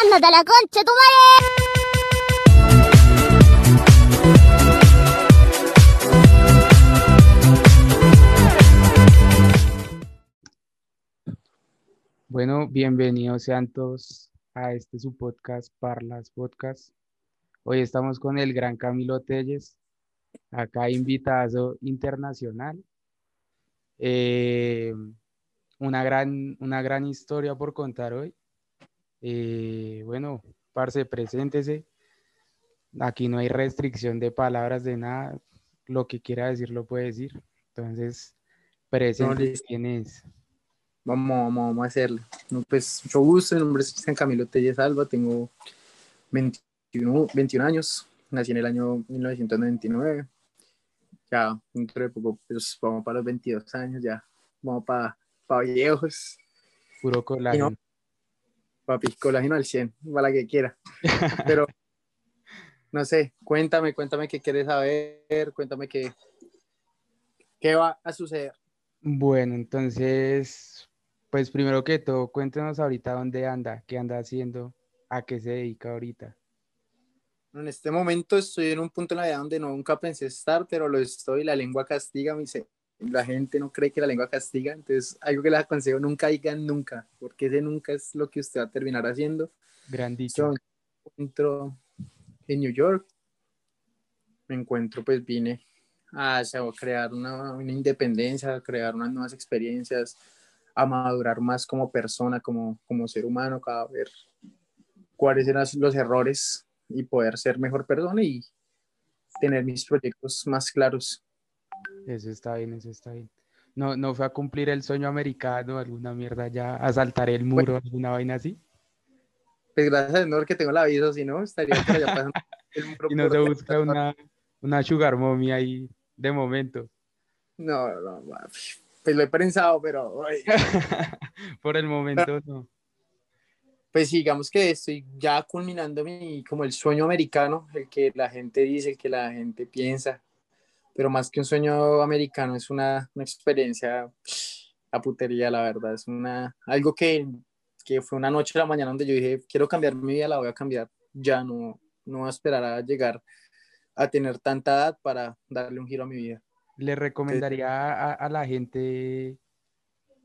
¡Ándate a la concha, tu madre! Bueno, bienvenidos sean todos a este su podcast, Parlas Podcast. Hoy estamos con el gran Camilo Telles, acá invitado internacional. Eh, una gran, una gran historia por contar hoy. Eh, bueno, parce, preséntese. Aquí no hay restricción de palabras, de nada. Lo que quiera decir lo puede decir. Entonces, preséntese quién es. Vamos, vamos, vamos a hacerle. No, pues, mucho gusto. Mi nombre es Cristian Camilo Telles Alba. Tengo 21, 21 años. Nací en el año 1999. Ya, dentro de poco, pues, vamos para los 22 años. Ya, vamos para, para viejos. Puro colágeno. Papi, colágeno al 100, para la que quiera. Pero, no sé, cuéntame, cuéntame qué quieres saber. Cuéntame qué, qué va a suceder. Bueno, entonces, pues primero que todo, cuéntenos ahorita dónde anda, qué anda haciendo, a qué se dedica ahorita. En este momento estoy en un punto en la vida donde nunca pensé estar, pero lo estoy. La lengua castiga, me dice. La gente no cree que la lengua castiga, entonces algo que les aconsejo, nunca digan nunca, porque ese nunca es lo que usted va a terminar haciendo. Gran dicho. Yo me encuentro en New York, me encuentro, pues vine a, a crear una, una independencia, a crear unas nuevas experiencias, a madurar más como persona, como, como ser humano, a ver cuáles eran los errores y poder ser mejor persona y tener mis proyectos más claros. Eso está bien, eso está bien. No, no fue a cumplir el sueño americano, alguna mierda ya, a saltar el muro, alguna vaina así. Pues gracias a Dios que tengo la visa, si no, estaría por allá pasando el muro Y no se busca una, una sugar mommy ahí de momento. No, no, papi. pues lo he pensado, pero Por el momento no. pues digamos que estoy ya culminando mi, como el sueño americano, el que la gente dice, el que la gente piensa, pero más que un sueño americano es una, una experiencia, la putería, la verdad, es una, algo que, que fue una noche a la mañana donde yo dije, quiero cambiar mi vida, la voy a cambiar, ya no, no a esperar a llegar a tener tanta edad para darle un giro a mi vida. Le recomendaría a, a la gente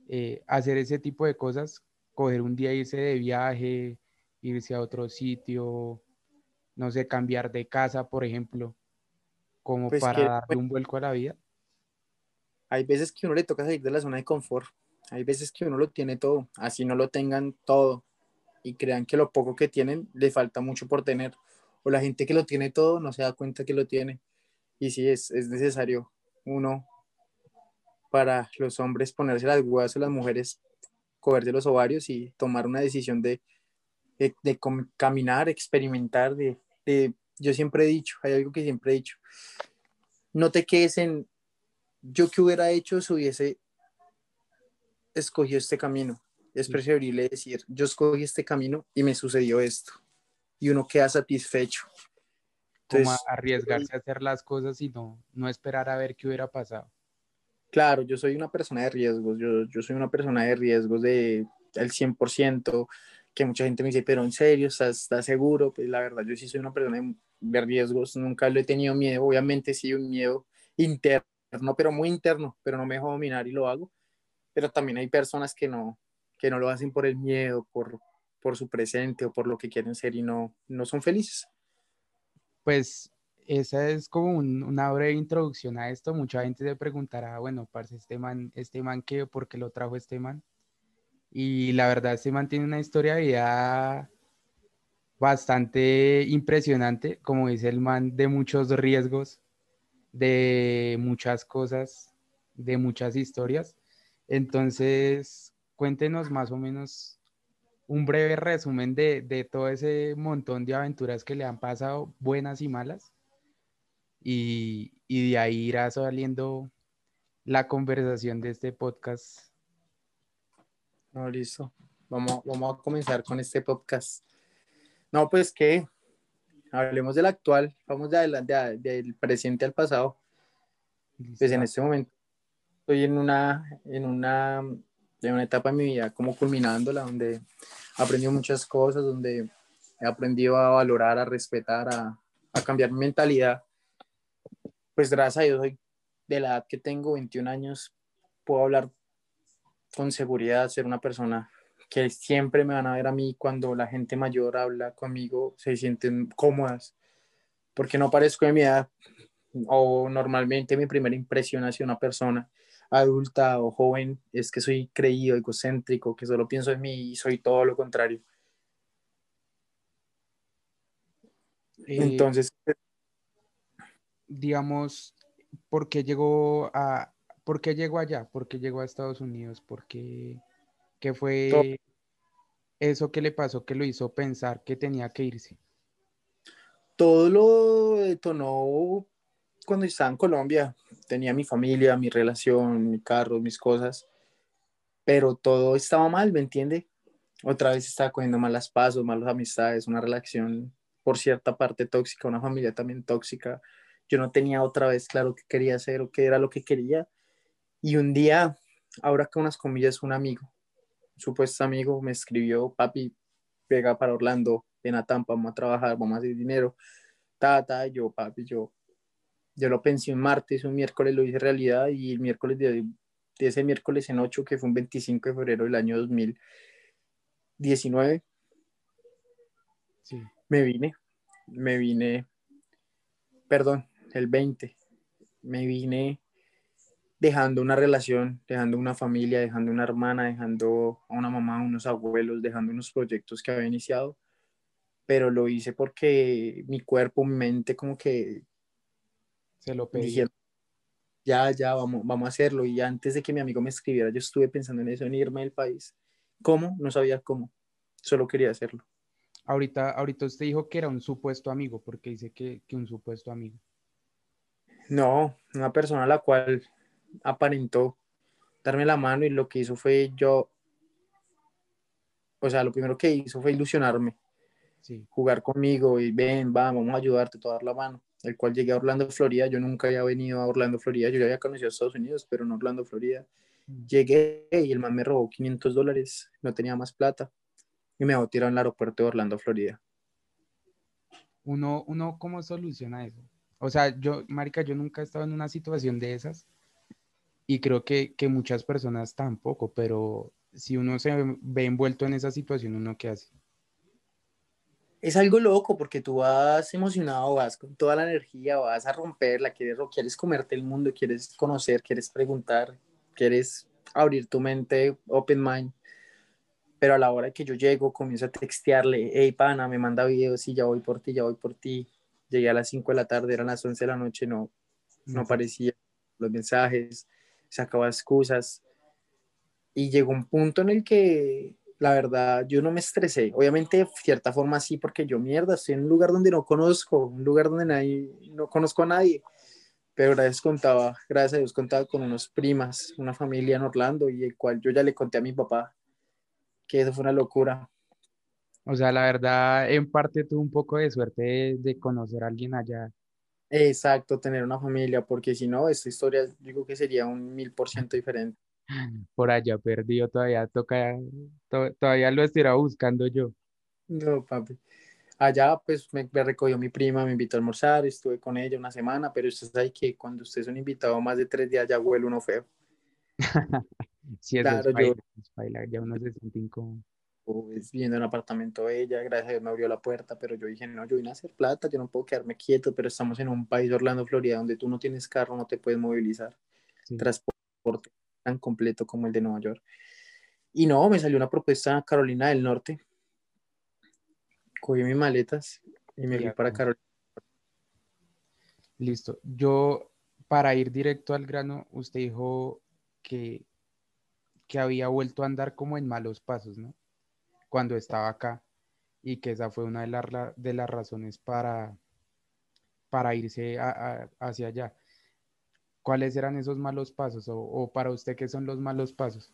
eh, hacer ese tipo de cosas, coger un día, irse de viaje, irse a otro sitio, no sé, cambiar de casa, por ejemplo, como Pues para que- darle un vuelco a la vida. hay veces que uno le toca salir de la zona de confort, hay veces que uno lo tiene todo, así no lo tengan todo y crean que lo poco que tienen le falta mucho por tener, o la gente que lo tiene todo no se da cuenta que lo tiene, y sí es, es necesario uno para los hombres ponerse las huevas o las mujeres cogerse los ovarios y tomar una decisión de, de, de caminar, experimentar, de, de- yo siempre he dicho, hay algo que siempre he dicho, no te quedes en, yo que hubiera hecho si hubiese escogido este camino. Es preferible decir, yo escogí este camino y me sucedió esto. Y uno queda satisfecho. como Entonces, a- arriesgarse a hacer las cosas y no, no esperar a ver qué hubiera pasado. claro, yo soy una persona de riesgos. Yo, yo soy una persona de riesgos de el 100%, que mucha gente me dice, pero en serio, ¿estás, estás seguro? Pues la verdad, yo sí soy una persona de, riesgos. Nunca le he tenido miedo. Obviamente sí, un miedo interno, pero muy interno, pero no me dejo dominar y lo hago. Pero también hay personas que no, que no lo hacen por el miedo, por, por su presente o por lo que quieren ser y no, no son felices. Pues esa es como un- una breve introducción a esto. Mucha gente se preguntará, bueno, parce, este man, este man qué, ¿por qué lo trajo este man? Y la verdad, este man tiene una historia de vida bastante impresionante, como dice el man, de muchos riesgos, de muchas cosas, de muchas historias. Entonces, cuéntenos más o menos un breve resumen de, de todo ese montón de aventuras que le han pasado, buenas y malas. Y, y de ahí irá saliendo la conversación de este podcast. No, listo. Vamos, vamos a comenzar con este podcast. No, pues que hablemos del actual, vamos de adelante, de- del presente al pasado. Pues en este momento estoy en una, en una, en una etapa de mi vida como culminándola, donde aprendí muchas cosas, donde he aprendido a valorar, a respetar, a, a cambiar mi mentalidad. Pues gracias a Dios, soy de la edad que tengo, 21 años, puedo hablar con seguridad, ser una persona que siempre me van a ver a mí cuando la gente mayor habla conmigo, se sienten cómodas, porque no parezco de mi edad, o normalmente mi primera impresión hacia una persona adulta o joven es que soy creído, egocéntrico, que solo pienso en mí y soy todo lo contrario. Eh, Entonces, digamos, ¿por qué llegó a, por qué llegó allá? ¿Por qué llegó a Estados Unidos? ¿Por qué, qué fue eso que le pasó que lo hizo pensar que tenía que irse? todo lo detonó cuando estaba en Colombia. Tenía mi familia, mi relación, mi carro, mis cosas, pero todo estaba mal, ¿me entiende? Otra vez estaba cogiendo malas pasos, malas amistades, una relación por cierta parte tóxica, una familia también tóxica. Yo no tenía otra vez claro qué quería hacer o qué era lo que quería. Y un día, ahora con unas comillas, un amigo, un supuesto amigo, me escribió, papi, pega para Orlando, ven a Tampa, vamos a trabajar, vamos a hacer dinero. Ta, ta, yo, papi, yo, yo lo pensé un martes, un miércoles lo hice realidad y el miércoles de, de ese miércoles en 8, que fue un 25 de febrero del año 2019, Sí. me vine, me vine, perdón, el 20, me vine dejando una relación, dejando una familia, dejando una hermana, dejando a una mamá, unos abuelos, dejando unos proyectos que había iniciado, pero lo hice porque mi cuerpo, mi mente como que Se lo pedí. dijeron, ya, ya, vamos, vamos a hacerlo. Y antes de que mi amigo me escribiera, yo estuve pensando en eso, en irme del país. ¿Cómo? No sabía cómo, solo quería hacerlo. Ahorita, ahorita usted dijo que era un supuesto amigo, porque dice que, que un supuesto amigo. No, una persona a la cual aparentó darme la mano y lo que hizo fue yo, o sea, lo primero que hizo fue ilusionarme, Sí. jugar conmigo y ven, va, vamos a ayudarte, te voy a dar la mano. El cual llegué a Orlando, Florida. Yo nunca había venido a Orlando, Florida. Yo ya había conocido Estados Unidos, pero no Orlando, Florida. Mm. Llegué y el man me robó 500 dólares, no tenía más plata y me tirado en el aeropuerto de Orlando, Florida. Uno, uno, ¿cómo soluciona eso? O sea, yo, marica, yo nunca he estado en una situación de esas y creo que, que muchas personas tampoco, pero si uno se ve envuelto en esa situación, ¿uno qué hace? Es algo loco porque tú vas emocionado, vas con toda la energía, vas a romperla, quieres, quieres comerte el mundo, quieres conocer, quieres preguntar, quieres abrir tu mente, open mind. Pero a la hora que yo llego, comienzo a textearle, hey pana, me manda videos, sí, ya voy por ti, ya voy por ti. Llegué a las 5 de la tarde, eran las 11 de la noche, no, no aparecía los mensajes, sacaba excusas. Y llegó un punto en el que, la verdad, yo no me estresé. Obviamente, cierta forma sí, porque yo, mierda, estoy en un lugar donde no conozco, un lugar donde nadie, no conozco a nadie. Pero gracias, contaba, gracias a Dios contaba con unos primas, una familia en Orlando, y el cual yo ya le conté a mi papá que eso fue una locura. O sea, la verdad, en parte tuve un poco de suerte de conocer a alguien allá. Exacto, tener una familia, porque si no, esta historia digo que sería un mil por ciento diferente. Por allá perdido, todavía toca, to- todavía lo estuviera buscando yo. No, papi. Allá, pues, me, me recogió mi prima, me invitó a almorzar, estuve con ella una semana, pero usted sabe que cuando usted es un invitado más de tres días ya huele uno feo. Sí, eso Claro, es yo- paila, es paila, ya uno se siente incómodo. Pues, viviendo en un apartamento ella, gracias a Dios me abrió la puerta, pero yo dije, no, yo vine a hacer plata, yo no puedo quedarme quieto, pero estamos en un país, Orlando, Florida, donde tú no tienes carro, no te puedes movilizar, Sí. transporte tan completo como el de Nueva York. Y no, me salió una propuesta a Carolina del Norte, cogí mis maletas y me fui para Carolina. Listo. Yo, para ir directo al grano, usted dijo que, que había vuelto a andar como en malos pasos, ¿no? Cuando estaba acá y que esa fue una de ra- de las razones para, para irse a- a- hacia allá. ¿Cuáles eran esos malos pasos? O, o para usted, ¿qué son los malos pasos?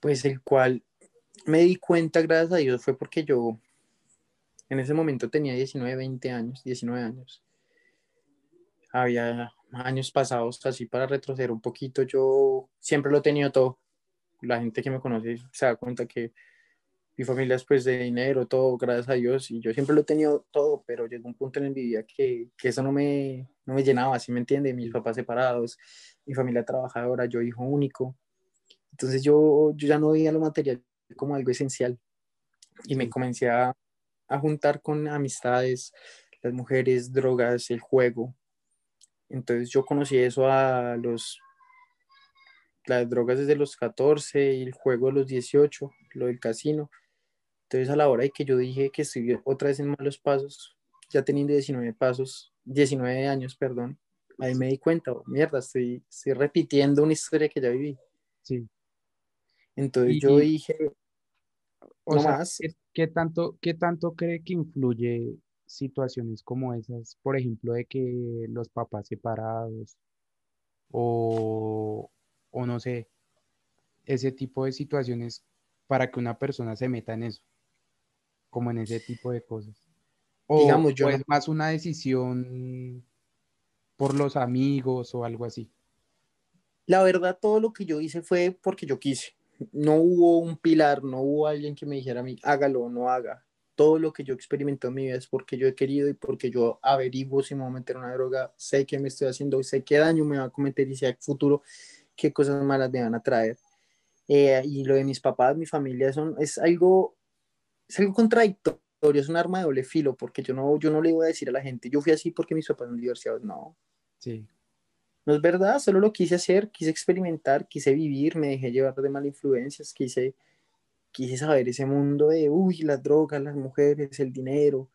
pues el cual me di cuenta, gracias a Dios, fue porque yo en ese momento tenía 19, 20 años, 19 años. Había años pasados, así para retroceder un poquito, yo siempre lo he tenido todo. La gente que me conoce se da cuenta que mi familia es pues de dinero, todo, gracias a Dios, y yo siempre lo he tenido todo, pero llegó un punto en mi vida que, que eso no me, no me llenaba, ¿sí me entiende? Mis papás separados, mi familia trabajadora, yo hijo único. Entonces yo, yo ya no veía lo material como algo esencial y me comencé a, a juntar con amistades, las mujeres, drogas, el juego. Entonces yo conocí eso a los las drogas desde los 14 y el juego de los 18, lo del casino. Entonces a la hora de que yo dije que estoy otra vez en malos pasos, ya teniendo 19 pasos, 19 años, perdón, ahí me di cuenta, oh, mierda, estoy, estoy repitiendo una historia que ya viví. Sí. Entonces Y- yo dije, O no sea, más. ¿qué, qué tanto, ¿qué tanto cree que influye situaciones como esas? Por ejemplo, de que los papás separados o, o no sé, ese tipo de situaciones para que una persona se meta en eso, como en ese tipo de cosas. O, Digamos, yo o no- es más una decisión por los amigos o algo así. La verdad, todo lo que yo hice fue porque yo quise. No hubo un pilar, no hubo alguien que me dijera a mí, hágalo o no haga. Todo lo que yo experimenté en mi vida es porque yo he querido y porque yo averiguo si me voy a meter una droga, sé que me estoy haciendo, sé qué daño me va a cometer y sé a futuro qué cosas malas me van a traer. Eh, y lo de mis papás, mi familia, son, es algo, es algo contradictorio, es un arma de doble filo, porque yo no, yo no le voy a decir a la gente, yo fui así porque mis papás son divorciados, no, Sí, no es verdad, solo lo quise hacer, quise experimentar, quise vivir, me dejé llevar de malas influencias, quise, quise saber ese mundo de, uy, las drogas, las mujeres, el dinero.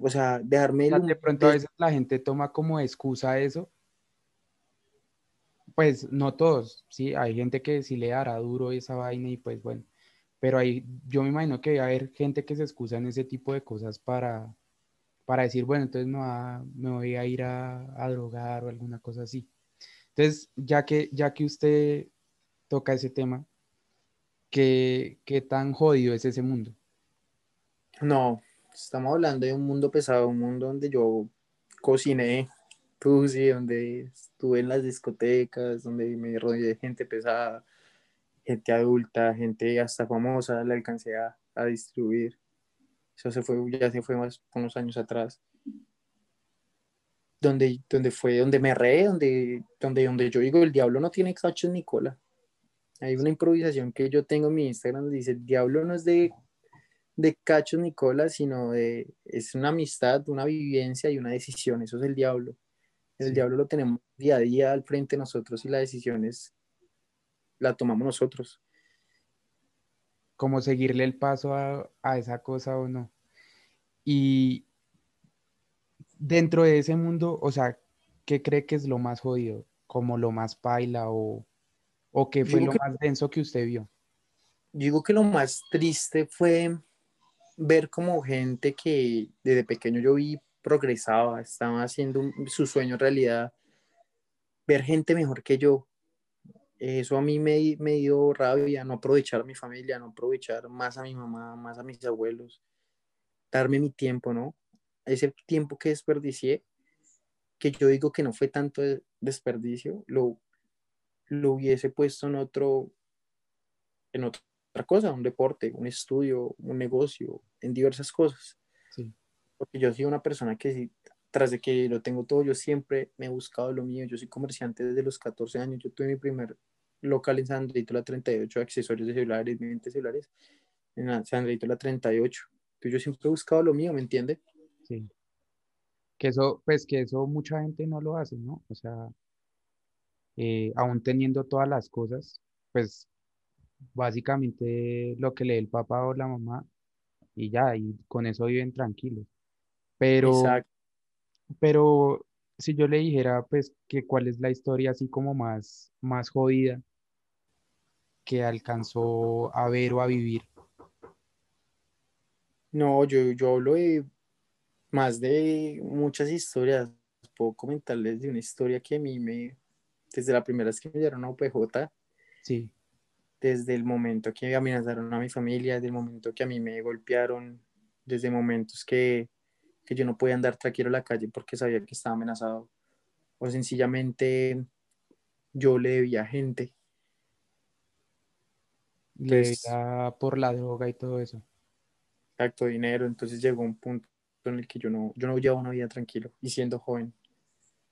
O sea, dejarme el- de pronto a veces la gente toma como excusa eso. Pues no todos, sí, hay gente que sí le dará duro esa vaina y pues bueno, pero hay, yo me imagino que va a haber gente que se excusa en ese tipo de cosas para, para decir, bueno, entonces va- me voy a ir a, a drogar o alguna cosa así. Entonces, ya que, ya que usted toca ese tema, ¿qué, qué tan jodido es ese mundo? No, estamos hablando de un mundo pesado, un mundo donde yo cociné, puse, donde estuve en las discotecas, donde me rodeé de gente pesada, gente adulta, gente hasta famosa, la alcancé a, a distribuir. Eso se fue, ya se fue más unos años atrás. Donde, donde fue, donde me reé, donde, donde, donde yo digo, el diablo no tiene cachos ni cola. Hay una improvisación que yo tengo en mi Instagram donde dice, el diablo no es de de cachos ni cola, sino de, es una amistad, una vivencia y una decisión, eso es el diablo. El Sí. diablo lo tenemos día a día al frente de nosotros y la decisión es, la tomamos nosotros. como seguirle el paso a, a esa cosa o no. Y dentro de ese mundo, o sea, ¿qué cree que es lo más jodido? Como lo más paila o, o qué fue Digo lo que- más denso que usted vio? Digo que lo más triste fue ver como gente que desde pequeño yo vi progresaba, estaba haciendo un- su sueño realidad, ver gente mejor que yo. Eso a mí me, me dio rabia, no aprovechar a mi familia, no aprovechar más a mi mamá, más a mis abuelos, darme mi tiempo, ¿no? Ese tiempo que desperdicié, que yo digo que no fue tanto de- desperdicio, lo, lo hubiese puesto en otro, en otra cosa, un deporte, un estudio, un negocio, en diversas cosas. Sí. Porque yo soy una persona que tras de que lo tengo todo, yo siempre me he buscado lo mío. Yo soy comerciante desde los 14 años. Yo tuve mi primer local en San Andreito la 38, accesorios de celulares, lentes celulares, en la- San Andreito la 38. Entonces yo siempre he buscado lo mío, ¿me entiende? Sí. Que eso, pues que eso mucha gente no lo hace, ¿no? O sea, eh, aún teniendo todas las cosas, pues básicamente lo que le dé el papá o la mamá y ya, y con eso viven tranquilos. Pero, Exacto. pero si yo le dijera, pues, que cuál es la historia así como más, más jodida que alcanzó a ver o a vivir. No, yo, yo hablo de más de muchas historias. Puedo comentarles de una historia que a mí me, desde la primera vez que me dieron a UPJ, Sí, desde el momento que amenazaron a mi familia, desde el momento que a mí me golpearon, desde momentos que, que yo no podía andar tranquilo en la calle porque sabía que estaba amenazado, o sencillamente yo le debía a gente. Le por la droga y todo eso. Exacto, dinero. Entonces llegó un punto en el que yo no, yo no llevaba una vida tranquilo y siendo joven.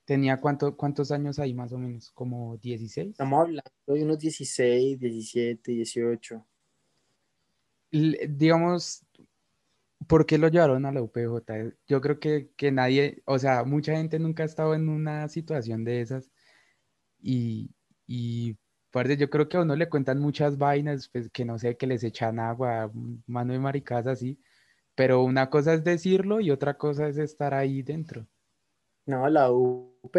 ¿Tenía cuánto, cuántos años ahí más o menos? ¿Como 16? Estamos hablando de unos 16, 17, 18. L- digamos, ¿por qué lo llevaron a la UPJ? Yo creo que, que nadie, o sea, mucha gente nunca ha estado en una situación de esas y, y parce, yo creo que a uno le cuentan muchas vainas, pues que no sé, que les echan agua, mano de maricadas así, pero una cosa es decirlo y otra cosa es estar ahí dentro. No, la UP.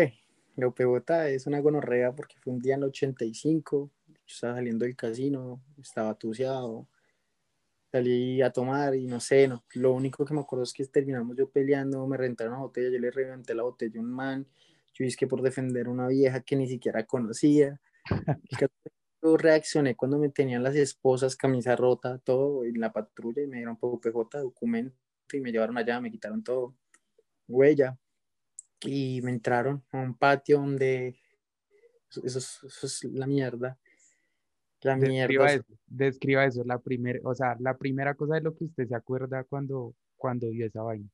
La UPJ es una gonorrea porque fue un día en el 85. Yo estaba saliendo del casino, estaba tuceado. Salí a tomar y no sé, no. Lo único que me acuerdo es que terminamos yo peleando, me rentaron una botella, yo le reventé la botella a un man. Yo dije que por defender a una vieja que ni siquiera conocía. Yo reaccioné cuando me tenían las esposas, camisa rota, todo en la patrulla y me dieron UPJ, documento y me llevaron allá, me quitaron todo, huella y me entraron a un patio donde eso, eso es, eso es la mierda. La Describa mierda. eso, describa eso, la primera, o sea, la primera cosa de lo que usted se acuerda cuando, cuando vio esa vaina.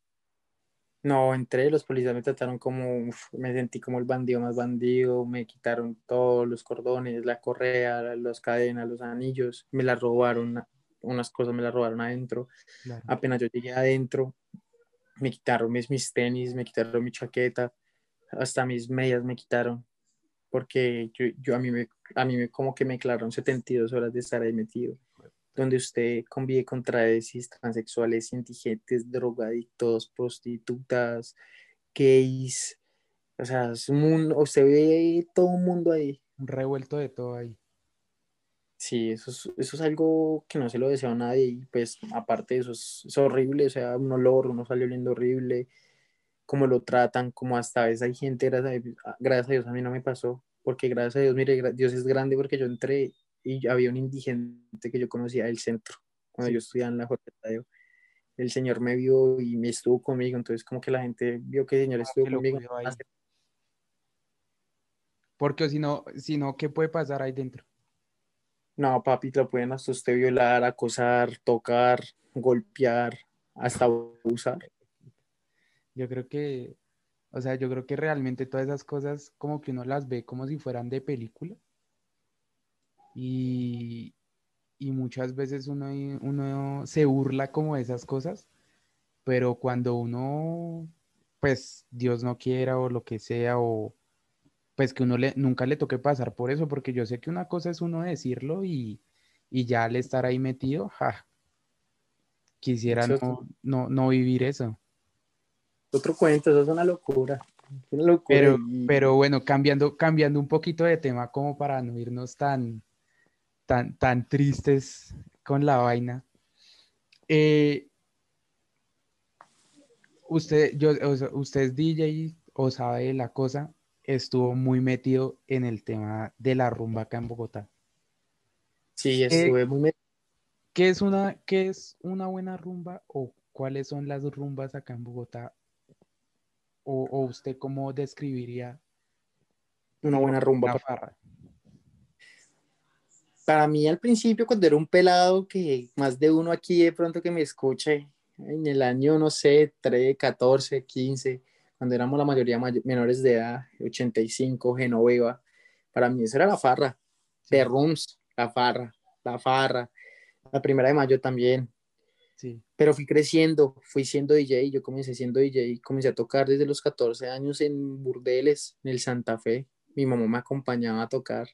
No, entré, los policías me trataron como, uf, me sentí como el bandido más bandido, me quitaron todos los cordones, la correa, las cadenas, los anillos, me la robaron, unas cosas me las robaron adentro. Claro. Apenas yo llegué adentro, me quitaron mis, mis tenis, me quitaron mi chaqueta, hasta mis medias me quitaron, porque yo, yo a mí me, a mí me como que me declararon 72 horas de estar ahí metido, donde usted convive con travestis, transexuales, indigentes, drogadictos, prostitutas, gays, o sea, es un mundo, usted ve todo un mundo ahí. Un revuelto de todo ahí. Sí, eso es, eso es algo que no se lo deseo a nadie y pues aparte de eso es, es horrible, o sea, un olor, uno sale oliendo horrible, cómo lo tratan, como hasta a veces hay gente, gracias a, gracias a Dios a mí no me pasó, porque gracias a Dios, mire, Dios es grande porque yo entré y había un indigente que yo conocía del centro, cuando Sí. yo estudiaba en la Jorge. El señor me vio y me estuvo conmigo, entonces como que la gente vio que el señor estuvo que lo conmigo. Porque si no, si no, ¿qué puede pasar ahí dentro? No, papi, lo pueden hasta usted violar, acosar, tocar, golpear, hasta abusar. Yo creo que, o sea, yo creo que realmente todas esas cosas como que uno las ve como si fueran de película. Y, y muchas veces uno, uno se burla como de esas cosas, pero cuando uno, pues Dios no quiera o lo que sea, o pues que uno le, nunca le toque pasar por eso, porque yo sé que una cosa es uno decirlo y, y ya al estar ahí metido, ja, quisiera no, no, no vivir eso. Otro cuento, eso es una locura. Una locura. Pero, y- pero bueno, cambiando, cambiando un poquito de tema como para no irnos tan, tan, tan tristes con la vaina. Eh, usted, yo, usted es DJ o sabe de la cosa, estuvo muy metido en el tema de la rumba acá en Bogotá. sí, estuve muy metido. ¿Qué es una, qué es una buena rumba o cuáles son las rumbas acá en Bogotá? O, o usted cómo describiría una buena rumba. una para- mí al principio, cuando era un pelado, que más de uno aquí de pronto que me escuche, en el año, no sé, 13, 14, 15, cuando éramos la mayoría may- menores de edad, 85, Genoveva, para mí eso era la farra. The Rooms, la farra, la farra. La primera de mayo también. Sí. pero fui creciendo, fui siendo DJ, yo comencé siendo DJ, comencé a tocar desde los 14 años en burdeles, en el Santa Fe, mi mamá me acompañaba a tocar,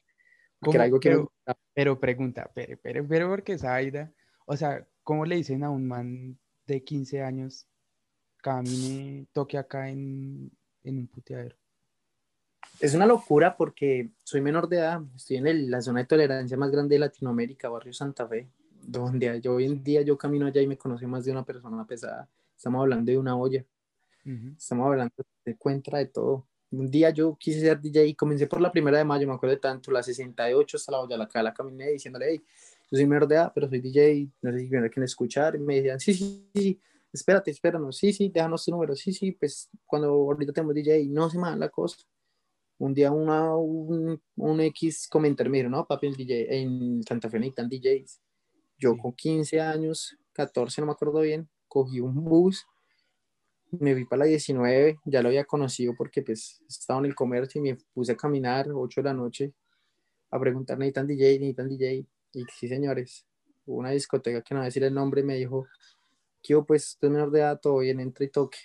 Pero- pregunta, pero, pero, pero porque esa vaina, o sea, ¿cómo le dicen a un man de 15 años, camine, toque acá en, en un puteadero? Es una locura porque soy menor de edad, estoy en el- la zona de tolerancia más grande de Latinoamérica, barrio Santa Fe, donde yo hoy en día yo camino allá y me conoce más de una persona pesada, estamos hablando de una olla, estamos hablando de cuenta de todo. Un día yo quise ser DJ y comencé por la primera de mayo, me acuerdo de tanto, la 68 hasta la olla, la, la caminé diciéndole, hey, yo soy menor de edad, pero soy DJ, no sé si quieren quieren escuchar. Y me decían, sí, sí, sí, espérate, espéranos, sí, sí, déjanos tu número, sí, sí, pues cuando ahorita tenemos DJ, no se mal la cosa. Un día una, un, un X comentario me dijo, no, papi, el DJ, en Santa Fe necesitan DJs. Yo con 15 años, 14, no me acuerdo bien, cogí un bus, me fui para la 19, ya lo había conocido porque pues estaba en el comercio y me puse a caminar 8 de la noche a preguntar, ¿necesitan DJ? ¿Necesitan DJ? Y sí, señores, hubo una discoteca que no voy a decir el nombre, me dijo, ¿qué hubo? pues es menor de edad, todo bien, entra y toque.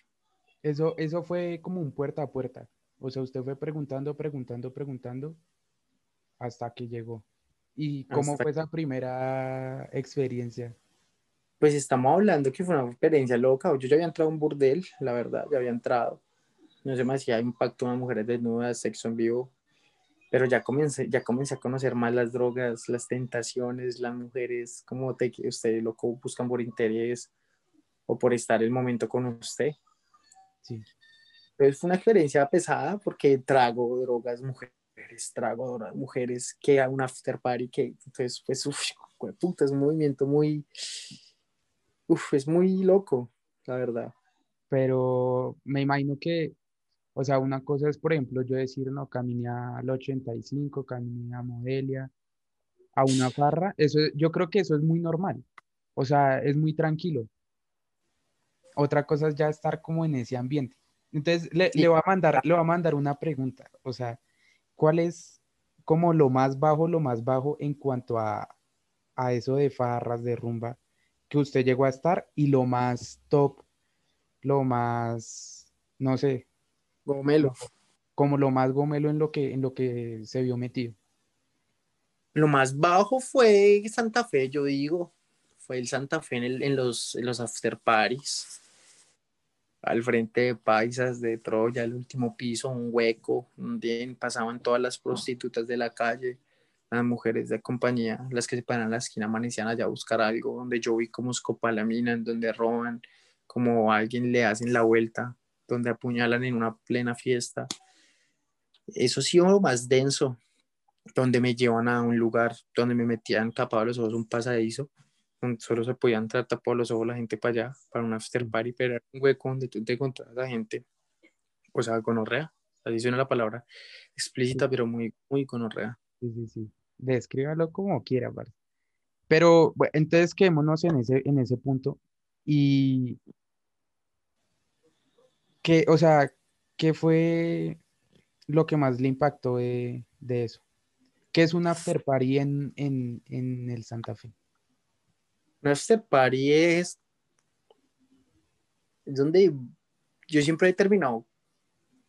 Eso, eso fue como un puerta a puerta. O sea, usted fue preguntando, preguntando, preguntando hasta que llegó. ¿Y cómo Hasta fue esa primera experiencia? Pues estamos hablando que fue una experiencia loca. Yo ya había entrado a un burdel, la verdad, ya había entrado. No se me hacía impacto unas mujeres desnudas, sexo en vivo. Pero ya comencé, ya comencé a conocer más las drogas, las tentaciones, las mujeres, como te, que usted loco buscan por interés o por estar el momento con usted. Sí. Entonces fue una experiencia pesada porque trago drogas, mujeres, trago drogas, mujeres, que a un after party que entonces pues uff, puta, es un movimiento muy, uff, es muy loco, la verdad. Pero me imagino que, o sea, una cosa es, por ejemplo, yo decir, no, caminé al 85, caminé a Modelia, a una farra, eso, es- yo creo que eso es muy normal. O sea, es muy tranquilo. Otra cosa es ya estar como en ese ambiente. Entonces, le, Sí. le voy a mandar, le voy a mandar una pregunta. O sea, ¿cuál es como lo más bajo, lo más bajo en cuanto a, a eso de farras, de rumba, que usted llegó a estar y lo más top, lo más, no sé, Gomelo. como lo más gomelo en lo que, en lo que se vio metido? Lo más bajo fue Santa Fe, yo digo. Fue el Santa Fe en, el- en los, en los after parties. Al frente de Paisas, de Troya, el último piso, un hueco, donde pasaban todas las prostitutas de la calle, las mujeres de compañía, las que se paran en la esquina amanecían allá a buscar algo, donde yo vi como escopalaminan, donde roban, como a alguien le hacen la vuelta, donde apuñalan en una plena fiesta. Eso sí, lo más denso, donde me llevan a un lugar donde me metían tapado los ojos un pasadizo, donde solo se podían entrar tapados los ojos la gente para allá, para un after party, pero era un hueco donde tú te encontrabas a gente, o sea, gonorrea, así suena la palabra explícita, pero muy, muy gonorrea. Sí, sí, sí. Descríbalo como quiera, parce. Pero, entonces quedémonos en ese, en ese punto. Y que, o sea, ¿qué fue lo que más le impactó de, de eso? ¿Qué es un after party en, en, en el Santa Fe? Un after party es es donde yo siempre he terminado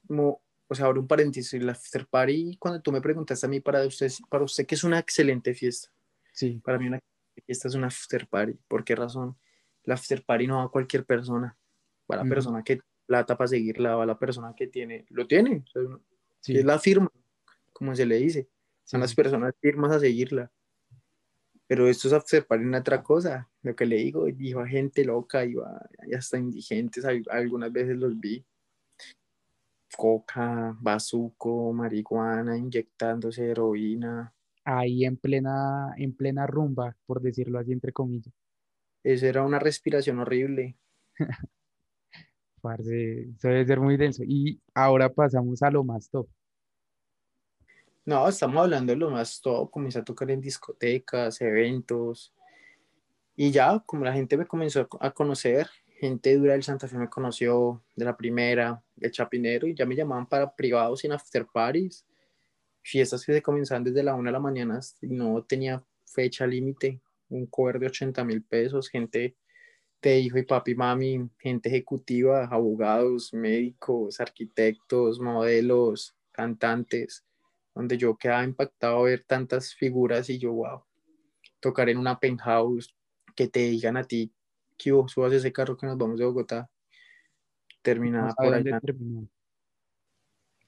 como, o sea, abro un paréntesis, el after party, cuando tú me preguntaste a mí para usted, para usted que es una excelente fiesta, Sí, para mí una fiesta es un after party, ¿por qué razón? El after party no va a cualquier persona, va a la Ujú. persona que plata para seguirla, va a la persona que tiene, lo tiene, o sea, sí, es la firma, como se le dice, sí, son las sí. personas firmas a seguirla. Pero esto es after party en otra cosa, lo que le digo, iba gente loca, iba hasta indigentes, al- algunas veces los vi. Coca, bazuco, marihuana, inyectándose heroína. Ahí en plena, en plena rumba, por decirlo así, entre comillas. Eso era una respiración horrible. Parce, eso debe ser muy denso. Y ahora pasamos a lo más top. No, estamos hablando de lo más top, comencé a tocar en discotecas, eventos. Y ya, como la gente me comenzó a conocer, gente dura del Santa Fe me conoció de la primera, el Chapinero, y ya me llamaban para privados en after parties. Fiestas que se comenzaban desde la una de la mañana y no tenía fecha límite. Un cover de 80 mil pesos, gente de hijo y papi, mami, gente ejecutiva, abogados, médicos, arquitectos, modelos, cantantes donde yo quedaba impactado ver tantas figuras y yo, wow, tocar en una penthouse, que te digan a ti, que subas ese carro que nos vamos de Bogotá, terminada por allá. terminó.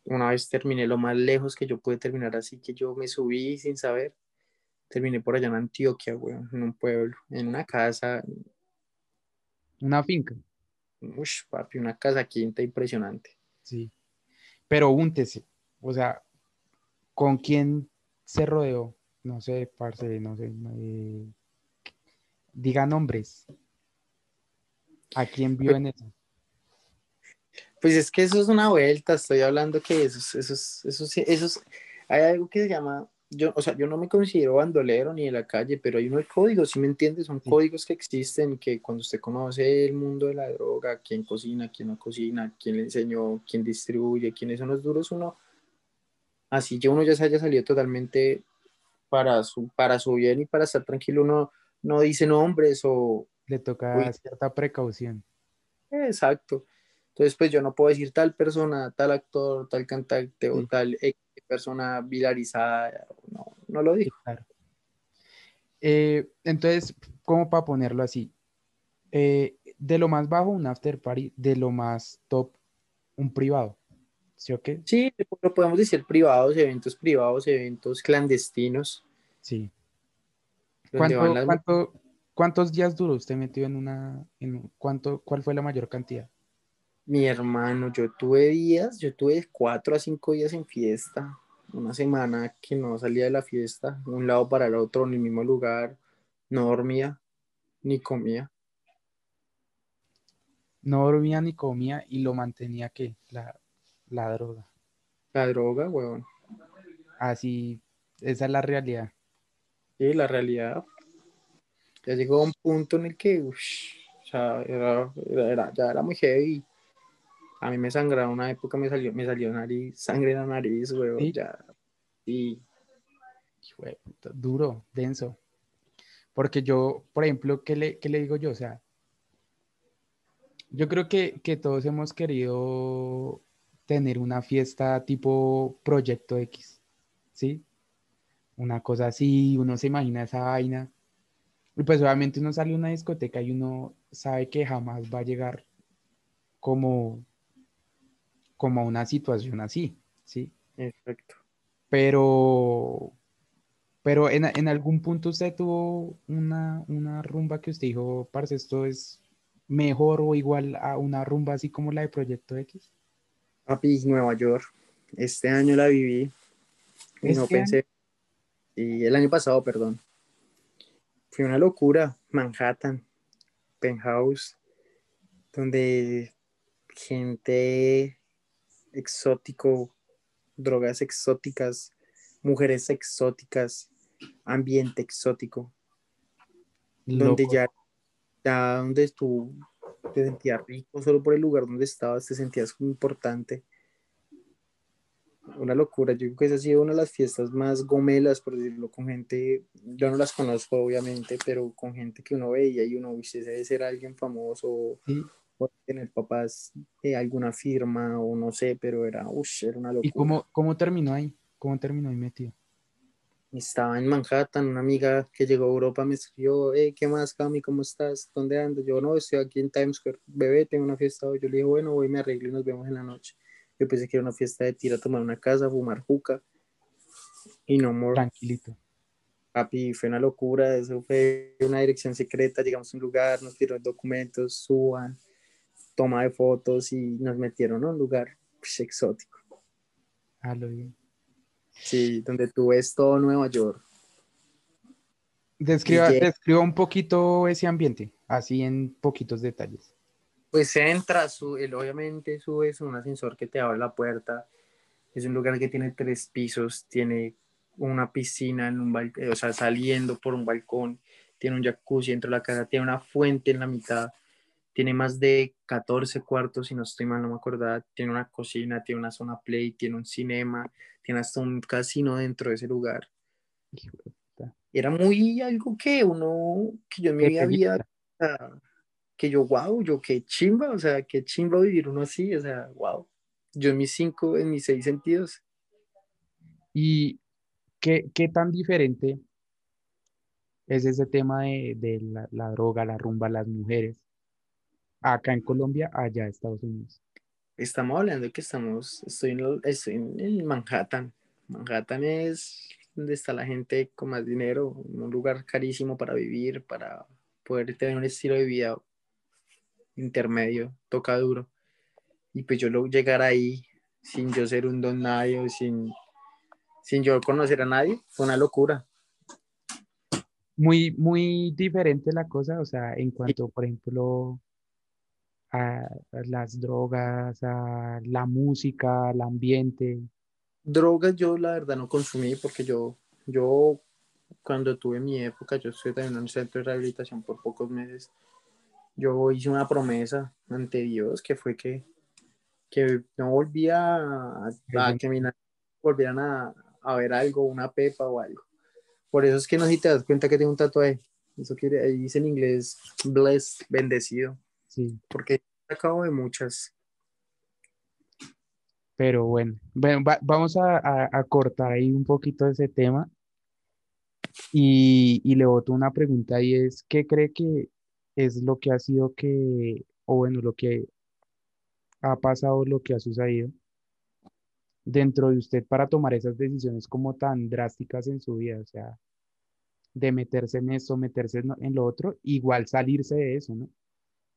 Una vez terminé lo más lejos que yo pude terminar, así que yo me subí sin saber. Terminé por allá en Antioquia, weón, en un pueblo, en una casa, Una finca. uff, papi, una casa quinta impresionante. Sí. Pero úntese. O sea, ¿con quién se rodeó? No sé, parce, no sé. eh, diga nombres. ¿A quién vio en eso? Pues es que eso es una vuelta, estoy hablando que eso, es- eso, es- eso, es- eso, es- hay algo que se llama yo, o sea, yo no me considero bandolero ni de la calle, pero hay unos códigos, ¿sí me entiendes? Son Sí. códigos que existen, que cuando usted conoce el mundo de la droga, quién cocina, quién no cocina, quién le enseñó, quién distribuye, quiénes son los duros, uno, así ya uno ya se haya salido totalmente para su, para su bien y para estar tranquilo, uno no dice nombres o, Le toca Uy. cierta precaución. Exacto. Entonces, pues yo no puedo decir tal persona, tal actor, tal cantante o tal persona viralizada. No, no lo digo. claro. Eh, entonces, como para ponerlo así, eh, de lo más bajo un after party, de lo más top un privado. ¿Sí o qué? Sí, lo podemos decir privados, eventos privados, eventos clandestinos. Sí. donde van ¿Cuánto, las- cuánto- cuántos días duró usted metido en una, en cuánto, cuál fue la mayor cantidad? Mi hermano, yo tuve días, yo tuve cuatro a cinco días en fiesta. Una semana que no salía de la fiesta, de un lado para el otro, en el mismo lugar. No dormía, ni comía. No dormía ni comía y lo mantenía que la, la droga. La droga, weón. Así, esa es la realidad. Sí, la realidad. Ya llegó a un punto en el que, era, era- ya era muy heavy. A mí me sangraba una época, me salió, me salió nariz, sangre en la nariz, weón, ¿Sí? ya. Y puta, duro, denso. Porque yo, por ejemplo, ¿qué le, qué le digo yo? O sea, yo creo que, que todos hemos querido tener una fiesta tipo Proyecto X, ¿sí? Una cosa así, uno se imagina esa vaina. Y pues obviamente uno sale a una discoteca y uno sabe que jamás va a llegar como, como a una situación así, ¿sí? Exacto. Pero, pero en, en algún punto usted tuvo una, una rumba que usted dijo, parce, esto es mejor o igual a una rumba así como la de Proyecto X. Papi, Nueva York. Este año la viví. Y no ¿Este pensé. Y el año pasado, perdón. Fue una locura. Manhattan, Penthouse, donde gente exótico, drogas exóticas, mujeres exóticas, ambiente exótico, donde ya, ya donde tú te sentías rico solo por el lugar donde estabas, te sentías importante. Una locura, yo creo que esa ha sido una de las fiestas más gomelas, por decirlo, con gente, yo no las conozco obviamente, pero con gente que uno veía y uno, uy, ese debe ser alguien famoso Sí. o tener papás de alguna firma o no sé, pero era, uff, era una locura. ¿Y cómo, cómo terminó ahí? ¿Cómo terminó ahí metido? Estaba en Manhattan, una amiga que llegó a Europa me escribió, hey, ¿qué más, Cami? ¿Cómo estás? ¿Dónde andas? Yo, no, estoy aquí en Times Square. Bebé, tengo una fiesta hoy. Yo le dije, bueno, voy, me arreglo y nos vemos en la noche. Yo pensé que era una fiesta de tira, tomar una casa, fumar juca. Y no more. Tranquilito. Papi, fue una locura. Eso fue una dirección secreta. Llegamos a un lugar, nos dieron documentos, suban, toma de fotos y nos metieron a un lugar pues, exótico. Ah, lo bien. Sí, donde tú ves todo Nueva York. Describa, describa un poquito ese ambiente, así en poquitos detalles. Pues entras, su- el- obviamente subes un ascensor que te abre la puerta. Es un lugar que tiene tres pisos, tiene una piscina en un balcón, o sea, saliendo por un balcón, tiene un jacuzzi dentro de la casa, tiene una fuente en la mitad, tiene más de 14 cuartos, si no estoy mal, no me acuerdo, tiene una cocina, tiene una zona play, tiene un cinema, tiene hasta un casino dentro de ese lugar. Era muy algo que uno, que yo en mi vida había que yo, wow, yo qué chimba, o sea, qué chimba vivir uno así, o sea, wow. Yo en mis cinco, en mis seis sentidos, ¿Y qué, qué tan diferente es ese tema de, de la, la droga, la rumba, las mujeres, acá en Colombia, allá en Estados Unidos? estamos hablando de que estamos, estoy en, estoy en Manhattan. Manhattan es donde está la gente con más dinero, un lugar carísimo para vivir, para poder tener un estilo de vida intermedio, toca duro. Y pues yo lo llegar ahí sin yo ser un don nadie, o sin, sin yo conocer a nadie, fue una locura. Muy, muy diferente la cosa, o sea, en cuanto, por ejemplo, a, las drogas, a la música, al ambiente. Drogas yo la verdad no consumí porque yo Yo, cuando tuve mi época, yo estuve también en un centro de rehabilitación por pocos meses. Yo hice una promesa ante Dios que fue que, que no volvía a, a que volvieran a, a ver algo, una pepa o algo. Por eso es que no sé si te das cuenta que tengo un tatuaje. Eso quiere, ahí dice en inglés, blessed, bendecido. Sí. Porque acabo de muchas. Pero bueno, bueno va- vamos a, a- a cortar ahí un poquito ese tema y, y le boto una pregunta y es, ¿qué cree que es lo que ha sido que, o bueno, lo que ha pasado, lo que ha sucedido dentro de usted para tomar esas decisiones como tan drásticas en su vida? O sea, de meterse en esto, meterse en, lo otro, igual salirse de eso, ¿no?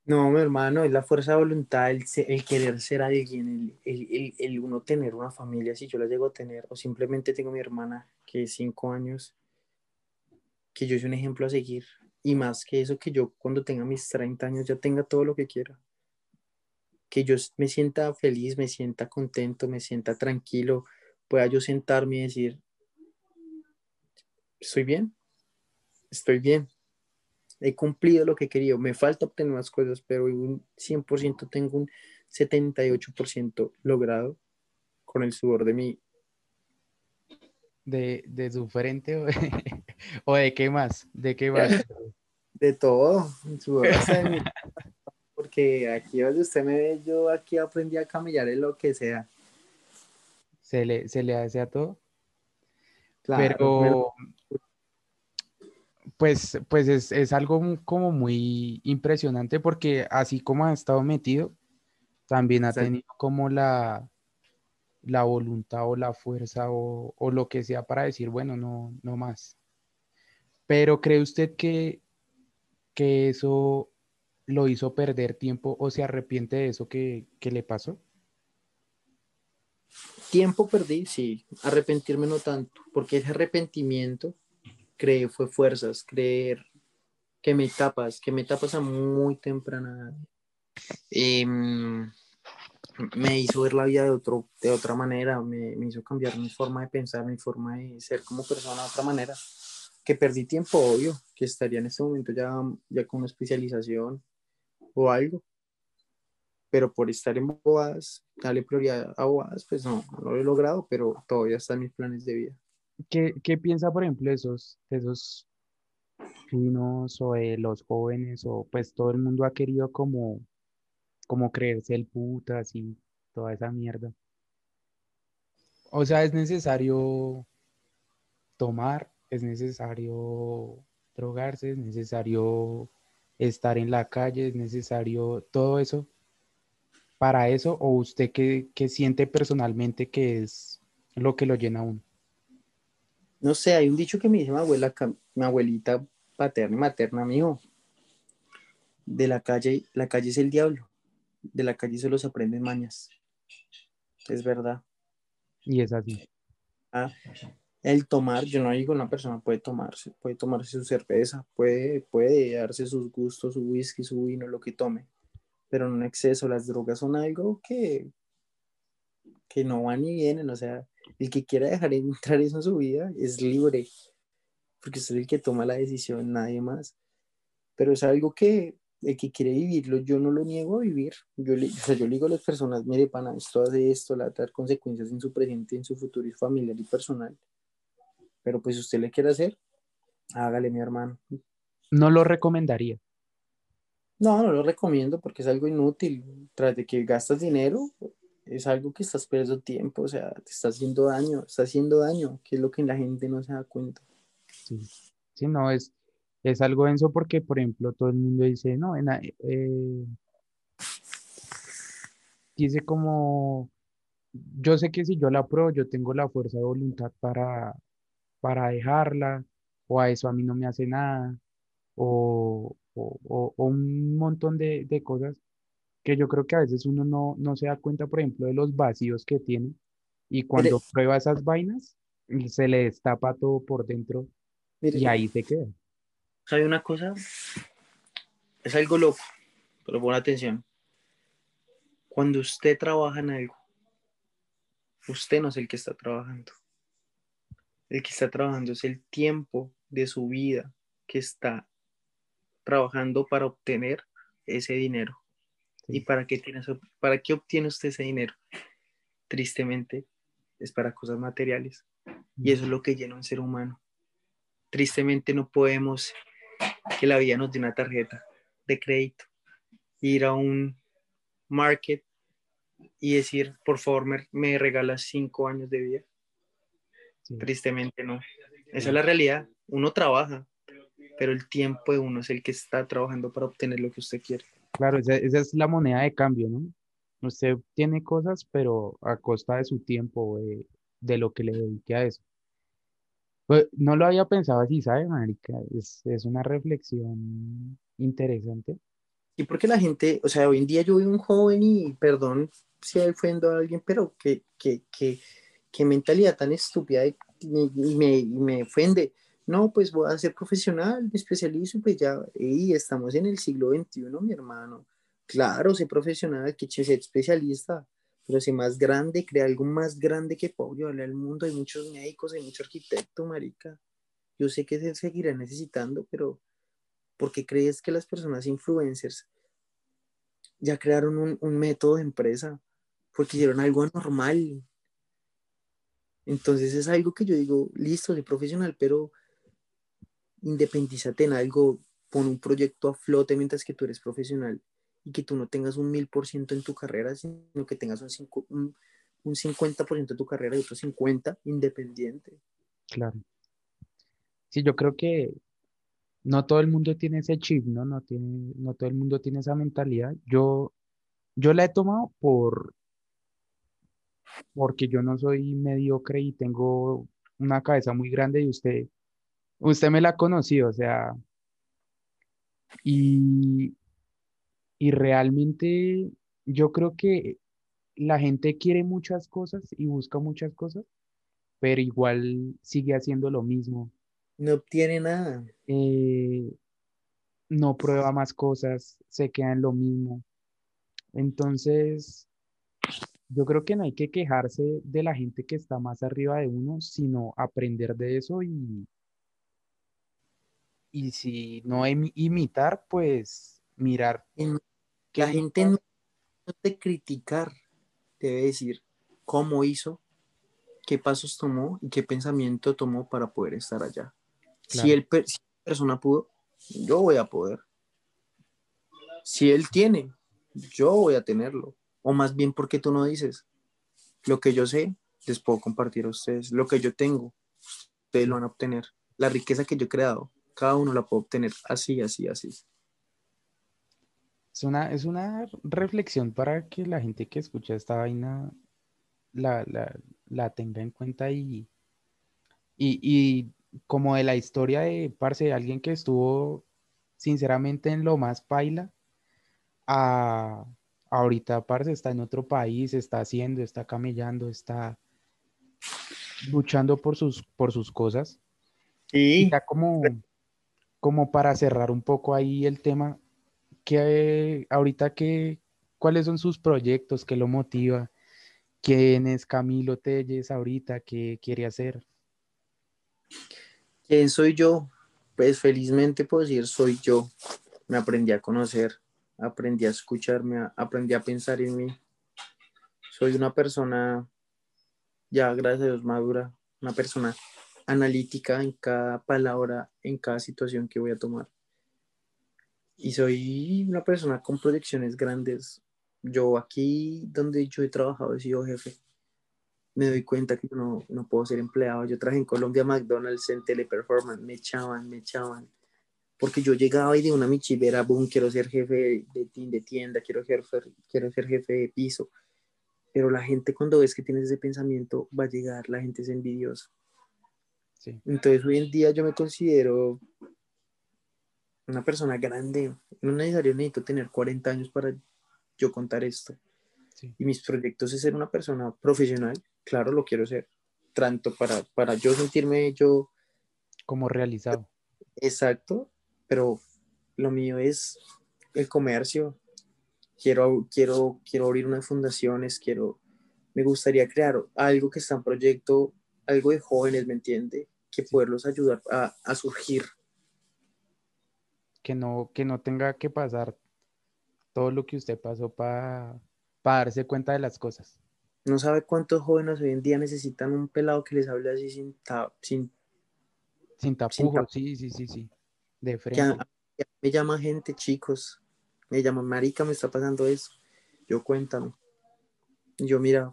No, mi hermano, es la fuerza de voluntad, el, el querer ser alguien, el, el, el, el uno tener una familia, si yo la llego a tener, o simplemente tengo mi hermana, que es cinco años, que yo soy un ejemplo a seguir. Y más que eso, que yo cuando tenga mis 30 años ya tenga todo lo que quiera. Que yo me sienta feliz, me sienta contento, me sienta tranquilo, pueda yo sentarme y decir, estoy bien, estoy bien, he cumplido lo que he querido, me falta obtener más cosas, pero un 100% tengo un 78% logrado con el sudor de mi... De, de su frente o de, o de qué más, de qué más. De todo, de mi- Porque aquí donde usted me ve, yo aquí aprendí a camellar en lo que sea. Se le, se le hace a todo. Claro, Pero, pues, pues es, es algo como muy impresionante porque así como ha estado metido, también ha Exacto. tenido como la, la voluntad o la fuerza o, o lo que sea para decir, bueno, no, no más. Pero ¿cree usted que, que eso lo hizo perder tiempo o se arrepiente de eso que, que le pasó? Tiempo perdí, sí. Arrepentirme no tanto, porque ese arrepentimiento creé fue fuerzas, creer que me tapas, que me tapas a muy temprana. Em, me hizo ver la vida de, otro, de otra manera, me, me hizo cambiar mi forma de pensar, mi forma de ser como persona de otra manera. Que perdí tiempo, obvio, que estaría en este momento ya, ya con una especialización o algo. Pero por estar en bodas, darle prioridad a bodas, pues no, no lo he logrado, pero todavía están mis planes de vida. ¿Qué, qué piensa, por ejemplo, esos, esos finos o de los jóvenes o pues todo el mundo ha querido como, como creerse el putas y toda esa mierda? O sea, es necesario tomar, es necesario drogarse, es necesario estar en la calle, es necesario todo eso para eso o usted qué, qué siente personalmente que es lo que lo llena a uno? No sé, hay un dicho que me dice mi abuela, mi abuelita paterna y materna, amigo. De la calle, la calle es el diablo. De la calle solo se aprenden mañas. Es verdad. Y es así. Ah, el tomar, yo no digo una persona puede tomarse, puede tomarse su cerveza, puede, puede darse sus gustos, su whisky, su vino, lo que tome, pero en exceso. Las drogas son algo que, que no van ni vienen, o sea, el que quiera dejar entrar eso en su vida es libre, porque es el que toma la decisión, nadie más. Pero es algo que el que quiere vivirlo, yo no lo niego a vivir. Yo le, o sea, yo digo a las personas, mire, pana, esto hace esto, le va a traer consecuencias en su presente, en su futuro y familiar y personal. Pero pues si usted le quiere hacer, hágale, mi hermano. No lo recomendaría. No, no lo recomiendo porque es algo inútil. Tras de que gastas dinero, es algo que estás perdiendo tiempo, o sea, te está haciendo daño, está haciendo daño, que es lo que la gente no se da cuenta. Sí, sí, no, es, es algo denso porque, por ejemplo, todo el mundo dice, no, en eh, dice como, yo sé que si yo la apruebo, yo tengo la fuerza de voluntad para, para dejarla, o a eso a mí no me hace nada, o, o, o- o un montón de, de cosas que yo creo que a veces uno no, no se da cuenta, por ejemplo, de los vacíos que tiene, y cuando prueba esas vainas, se le destapa todo por dentro Mire, y ahí se queda. ¿sabe una cosa? Es algo loco, pero pon atención. Cuando usted trabaja en algo, usted no es el que está trabajando. El que está trabajando es el tiempo de su vida que está trabajando para obtener ese dinero. ¿Y para qué, tiene, para qué obtiene usted ese dinero? Tristemente, es para cosas materiales. Y eso es lo que llena un ser humano. Tristemente no podemos que la vida nos dé una tarjeta de crédito, ir a un market y decir, por favor, me, regalas cinco años de vida. Tristemente no. Esa es la realidad. Uno trabaja, pero el tiempo de uno es el que está trabajando para obtener lo que usted quiere. Claro, esa, es la moneda de cambio, ¿no? Usted tiene cosas, pero a costa de su tiempo, de, lo que le dedique a eso. Pues, no lo había pensado así, ¿sabe, Marica? Es, es una reflexión interesante. Y porque la gente, o sea, hoy en día yo veo un joven y, perdón si ofendo a alguien, pero que, que, que, que mentalidad tan estúpida y, me, me ofende no, pues voy a ser profesional, me especializo, pues ya, y estamos en el siglo XXI, mi hermano. Claro, sé profesional, que ser especialista, pero sé más grande, crea algo más grande que puedo llevarle al mundo. Hay muchos médicos, hay muchos arquitectos, marica. Yo sé que se seguirá necesitando, pero ¿por qué crees que las personas influencers ya crearon un, un método de empresa? Porque hicieron algo anormal. Entonces es algo que yo digo, listo, soy profesional, pero independízate en algo, pon un proyecto a flote mientras que tú eres profesional y que tú no tengas un mil por ciento en tu carrera, sino que tengas un, cinco, un, 50% de tu carrera y otro 50% independiente. Claro. Sí, yo creo que no todo el mundo tiene ese chip, ¿no? No, tiene, no todo el mundo tiene esa mentalidad. Yo, yo la he tomado por porque yo no soy mediocre y tengo una cabeza muy grande y usted usted me la conoció, o sea, y, y realmente yo creo que la gente quiere muchas cosas y busca muchas cosas, pero igual sigue haciendo lo mismo. No obtiene nada. Eh, no prueba más cosas, se queda en lo mismo. Entonces, yo creo que no hay que quejarse de la gente que está más arriba de uno, sino aprender de eso y, y si no imitar, pues mirar. La gente no debe criticar, debe decir cómo hizo, qué pasos tomó y qué pensamiento tomó para poder estar allá. Si, él, si la persona pudo, yo voy a poder. Si él tiene, yo voy a tenerlo. O más bien, porque tú no dices? Lo que yo sé, les puedo compartir a ustedes. Lo que yo tengo, ustedes lo van a obtener. La riqueza que yo he creado, cada uno la puede obtener así, así, así. Es una, es una reflexión para que la gente que escucha esta vaina la, tenga en cuenta y, y, como de la historia de, parce, alguien que estuvo sinceramente en lo más paila, a, ahorita, parce, está en otro país, está haciendo, está camellando, está luchando por sus, por sus cosas. Y ya como, como para cerrar un poco ahí el tema, que ahorita que, cuáles son sus proyectos, qué lo motiva, quién es Camilo Telles ahorita, qué quiere hacer. ¿Quién soy yo? Pues felizmente puedo decir soy yo. Me aprendí a conocer, aprendí a escucharme, aprendí a pensar en mí. Soy una persona ya, gracias a Dios, madura, una persona analítica en cada palabra, en cada situación que voy a tomar. Y soy una persona con proyecciones grandes. Yo aquí donde yo he trabajado he sido jefe. Me doy cuenta que no, no puedo ser empleado. Yo trabajé en Colombia McDonald's en Teleperformance. Me echaban, me echaban. Porque yo llegaba y de una michivera, boom, quiero ser jefe de, de tienda, quiero, jefe, quiero ser jefe de piso. Pero la gente cuando ves que tienes ese pensamiento va a llegar, la gente es envidiosa entonces hoy en día yo me considero una persona grande. No necesariamente necesito tener 40 años para yo contar esto. Y mis proyectos es ser una persona profesional. Claro, lo quiero ser. Tanto para, para yo sentirme yo... Como realizado. Exacto. Pero lo mío es el comercio. Quiero, quiero, quiero abrir unas fundaciones. Quiero... Me gustaría crear algo que está en proyecto algo de jóvenes, ¿me entiende? Que poderlos ayudar a, a surgir. Que no, que no tenga que pasar todo lo que usted pasó para darse cuenta de las cosas. No sabe cuántos jóvenes hoy en día necesitan un pelado que les hable así sin, ta- sin Sin tapujos, tap- sí, sí, sí, sí. De frente. me llama gente, chicos, me llaman, marica, me está pasando eso. Yo cuéntame. Yo, mira,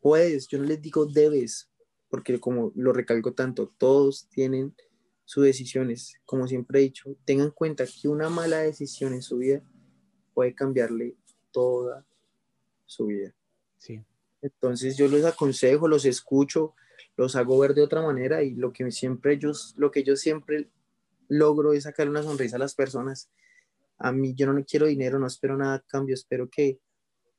puedes, yo no les digo debes, porque como lo recalco tanto, todos tienen sus decisiones. Como siempre he dicho, tengan en cuenta que una mala decisión en su vida puede cambiarle toda su vida. Sí. Entonces yo los aconsejo, los escucho, los hago ver de otra manera y lo que siempre ellos, lo que yo siempre logro es sacar una sonrisa a las personas. A mí yo no quiero dinero, no espero nada a cambio, espero que,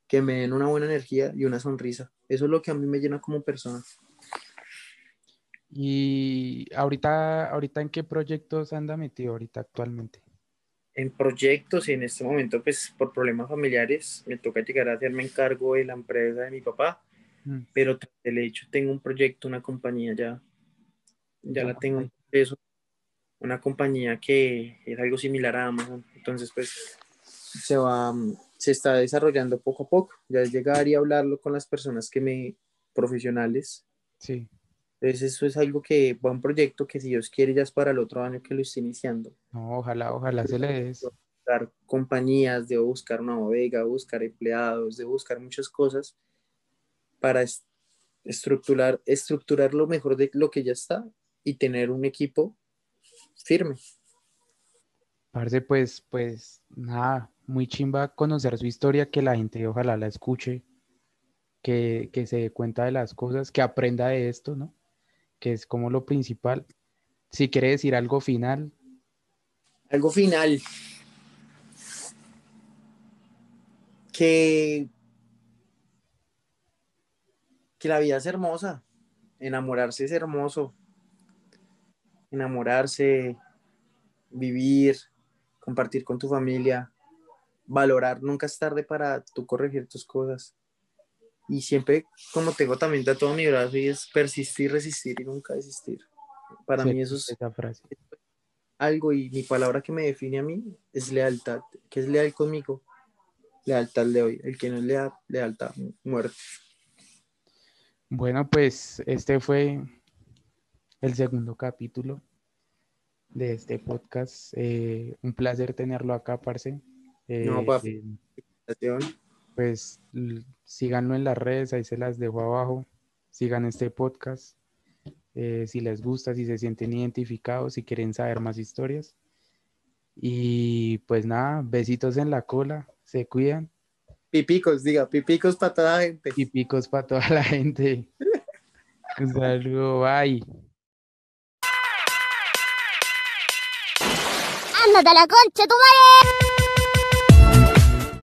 que me den una buena energía y una sonrisa. Eso es lo que a mí me llena como persona. Y ahorita, ahorita en qué proyectos anda metido ahorita actualmente. En proyectos y en este momento, pues por problemas familiares, me toca llegar a hacerme encargo de la empresa de mi papá, Mm, pero tras el hecho tengo un proyecto, una compañía ya, ya la tengo en proceso, una compañía que es algo similar a Amazon, entonces pues se va, mm, se está desarrollando poco a poco, ya es llegar y hablarlo con las personas que me, profesionales, Sí, entonces eso es algo que va un proyecto que si Dios quiere ya es para el otro año que lo estoy iniciando, no, ojalá, ojalá se le des. buscar compañías, de buscar una bodega, buscar empleados, de buscar muchas cosas para es- estructurar, estructurar lo mejor de lo que ya está y tener un equipo firme. Parce, pues, pues, nada, muy chimba conocer su historia, que la gente ojalá la escuche, que, que se dé cuenta de las cosas, que aprenda de esto, ¿no? Que es como lo principal. Si quiere decir algo final, Algo final. Que, que la vida es hermosa. Enamorarse es hermoso. Enamorarse, vivir, compartir con tu familia, valorar. Nunca es tarde para tú corregir tus cosas. Y siempre, como tengo también tatuado mi brazo, y es persistir, resistir y nunca desistir. Para se mí eso es frase. algo y mi palabra que me define a mí es lealtad. ¿Qué es leal conmigo? Lealtad le doy. El que no es leal, lealtad, muerte. Bueno, pues este fue el segundo capítulo de este podcast. Eh, un placer tenerlo acá, parce. No, Eh, papi. eh, pues síganlo en las redes, ahí se las dejo abajo. Sigan este podcast. eh, si les gusta, si se sienten identificados, si quieren saber más historias. Y pues nada, besitos en la cola, se cuidan Pipicos, diga, pipicos para toda la gente. y picos para toda la gente. Un saludo, bye. ¡Ándate a la concha, tu madre!